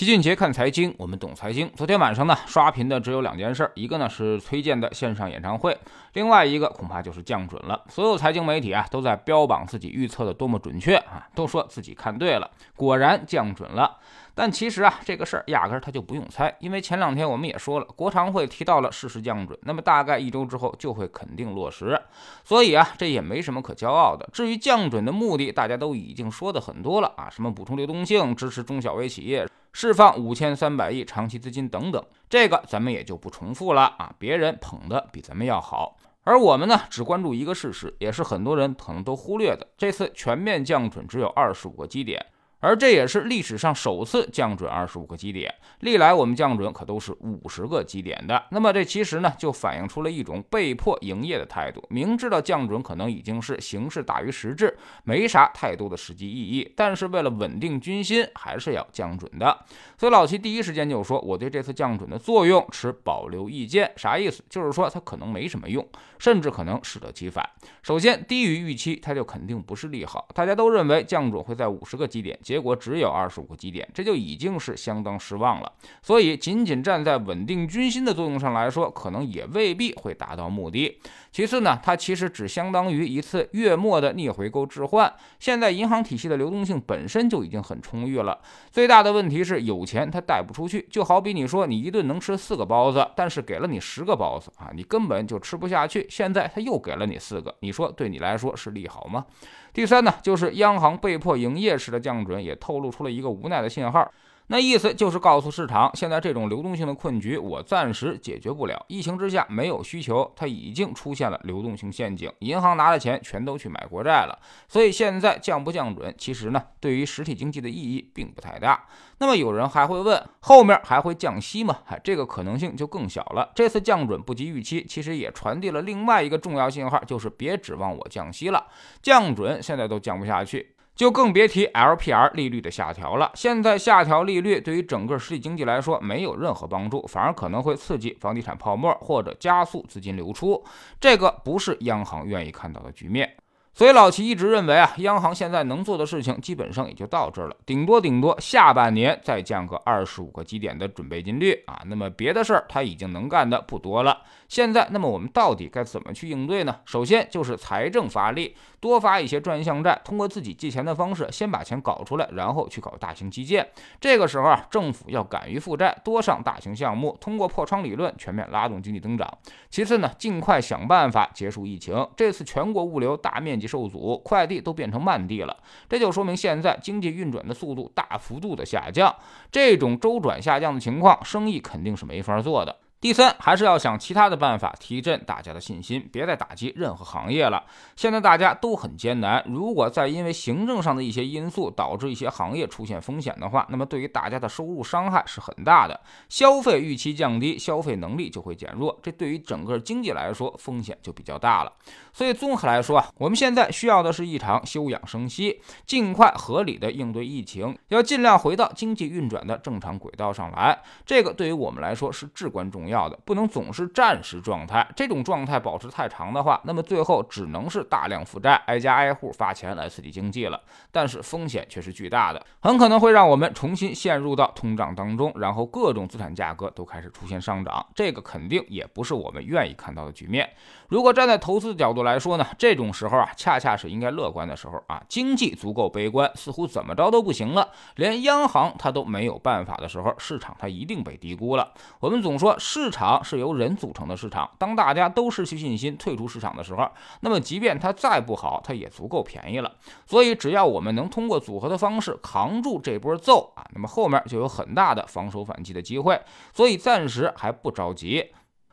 齐俊杰看财经，我们懂财经。昨天晚上呢，刷屏的只有两件事，一个呢是崔健的线上演唱会，另外一个恐怕就是降准了。所有财经媒体啊都在标榜自己预测的多么准确啊，都说自己看对了，果然降准了。但其实啊，这个事儿压根儿他就不用猜，因为前两天我们也说了，国常会提到了适时降准，那么大概一周之后就会肯定落实，所以啊，这也没什么可骄傲的。至于降准的目的，大家都已经说的很多了啊，什么补充流动性、支持中小微企业、释放五千三百亿长期资金等等，这个咱们也就不重复了啊，别人捧的比咱们要好，而我们呢，只关注一个事实，也是很多人可能都忽略的，这次全面降准只有二十五个基点。而这也是历史上首次降准二十五个基点，历来我们降准可都是五十个基点的。那么这其实呢，就反映出了一种被迫营业的态度。明知道降准可能已经是形式大于实质，没啥太多的实际意义，但是为了稳定军心，还是要降准的。所以老齐第一时间就说，我对这次降准的作用持保留意见。啥意思？就是说它可能没什么用，甚至可能适得其反。首先，低于预期，它就肯定不是利好。大家都认为降准会在五十个基点。结果只有二十五个基点，这就已经是相当失望了。所以，仅仅站在稳定军心的作用上来说，可能也未必会达到目的。其次呢，它其实只相当于一次月末的逆回购置换。现在银行体系的流动性本身就已经很充裕了，最大的问题是有钱它贷不出去。就好比你说你一顿能吃四个包子，但是给了你十个包子啊，你根本就吃不下去。现在他又给了你四个，你说对你来说是利好吗？第三呢，就是央行被迫营业时的降准，也透露出了一个无奈的信号。那意思就是告诉市场，现在这种流动性的困局，我暂时解决不了。疫情之下没有需求，它已经出现了流动性陷阱，银行拿的钱全都去买国债了。所以现在降不降准，其实呢，对于实体经济的意义并不太大。那么有人还会问，后面还会降息吗？哎，这个可能性就更小了。这次降准不及预期，其实也传递了另外一个重要信号，就是别指望我降息了，降准现在都降不下去。就更别提 LPR 利率的下调了。现在下调利率对于整个实体经济来说没有任何帮助，反而可能会刺激房地产泡沫或者加速资金流出，这个不是央行愿意看到的局面。所以老齐一直认为啊，央行现在能做的事情基本上也就到这儿了，顶多顶多下半年再降个二十五个基点的准备金率啊。那么别的事儿他已经能干的不多了。现在，那么我们到底该怎么去应对呢？首先就是财政发力，多发一些专项债，通过自己借钱的方式先把钱搞出来，然后去搞大型基建。这个时候啊，政府要敢于负债，多上大型项目，通过破窗理论全面拉动经济增长。其次呢，尽快想办法结束疫情。这次全国物流大面积积受阻，快递都变成慢递了，这就说明现在经济运转的速度大幅度的下降。这种周转下降的情况，生意肯定是没法做的。第三，还是要想其他的办法提振大家的信心，别再打击任何行业了。现在大家都很艰难，如果再因为行政上的一些因素导致一些行业出现风险的话，那么对于大家的收入伤害是很大的，消费预期降低，消费能力就会减弱，这对于整个经济来说风险就比较大了。所以综合来说啊，我们现在需要的是一场休养生息，尽快合理的应对疫情，要尽量回到经济运转的正常轨道上来。这个对于我们来说是至关重要。要的不能总是战时状态，这种状态保持太长的话，那么最后只能是大量负债，挨家挨户发钱来刺激经济了。但是风险却是巨大的，很可能会让我们重新陷入到通胀当中，然后各种资产价格都开始出现上涨，这个肯定也不是我们愿意看到的局面。如果站在投资角度来说呢，这种时候啊，恰恰是应该乐观的时候啊。经济足够悲观，似乎怎么着都不行了，连央行它都没有办法的时候，市场它一定被低估了。我们总说市。市场是由人组成的市场，当大家都失去信心、退出市场的时候，那么即便它再不好，它也足够便宜了。所以，只要我们能通过组合的方式扛住这波揍啊，那么后面就有很大的防守反击的机会。所以，暂时还不着急。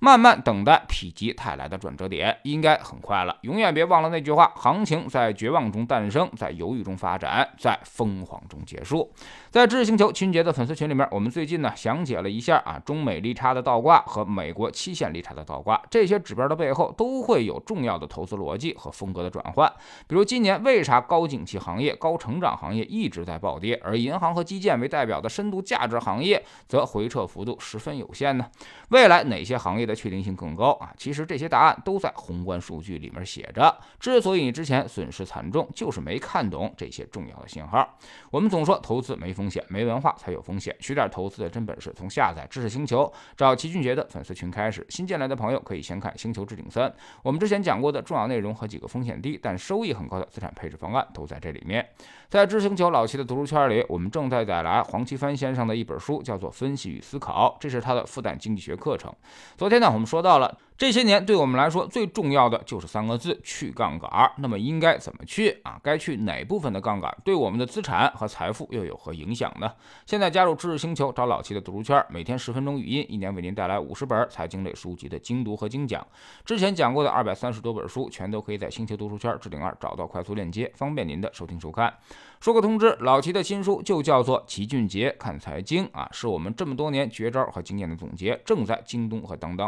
慢慢等待否极泰来的转折点，应该很快了。永远别忘了那句话：行情在绝望中诞生，在犹豫中发展，在疯狂中结束。在知识星球群杰的粉丝群里面，我们最近呢详解了一下啊中美利差的倒挂和美国期限利差的倒挂，这些指标的背后都会有重要的投资逻辑和风格的转换。比如今年为啥高景气行业、高成长行业一直在暴跌，而银行和基建为代表的深度价值行业则回撤幅度十分有限呢？未来哪些行业？的确定性更高啊。其实这些答案都在宏观数据里面写着。之所以你之前损失惨重，就是没看懂这些重要的信号。我们总说投资没风险，没文化才有风险。学点投资的真本事，从下载知识星球找齐俊杰的粉丝群开始。新进来的朋友可以先看《星球置顶三》，我们之前讲过的重要内容和几个风险低但收益很高的资产配置方案都在这里面。在知星球老齐的读书圈里，我们正在带来黄奇帆先生的一本书，叫做《分析与思考》，这是他的复旦经济学课程。昨天呢，我们说到了。这些年对我们来说最重要的就是三个字：去杠杆。那么应该怎么去啊？该去哪部分的杠杆？对我们的资产和财富又有何影响呢？现在加入知识星球，找老齐的读书圈，每天十分钟语音，一年为您带来五十本财经类书籍的精读和精讲。之前讲过的二百三十多本书，全都可以在星球读书圈置顶二找到快速链接，方便您的收听收看。说个通知，老齐的新书就叫做《齐俊杰看财经》啊，是我们这么多年绝招和经验的总结，正在京东和当当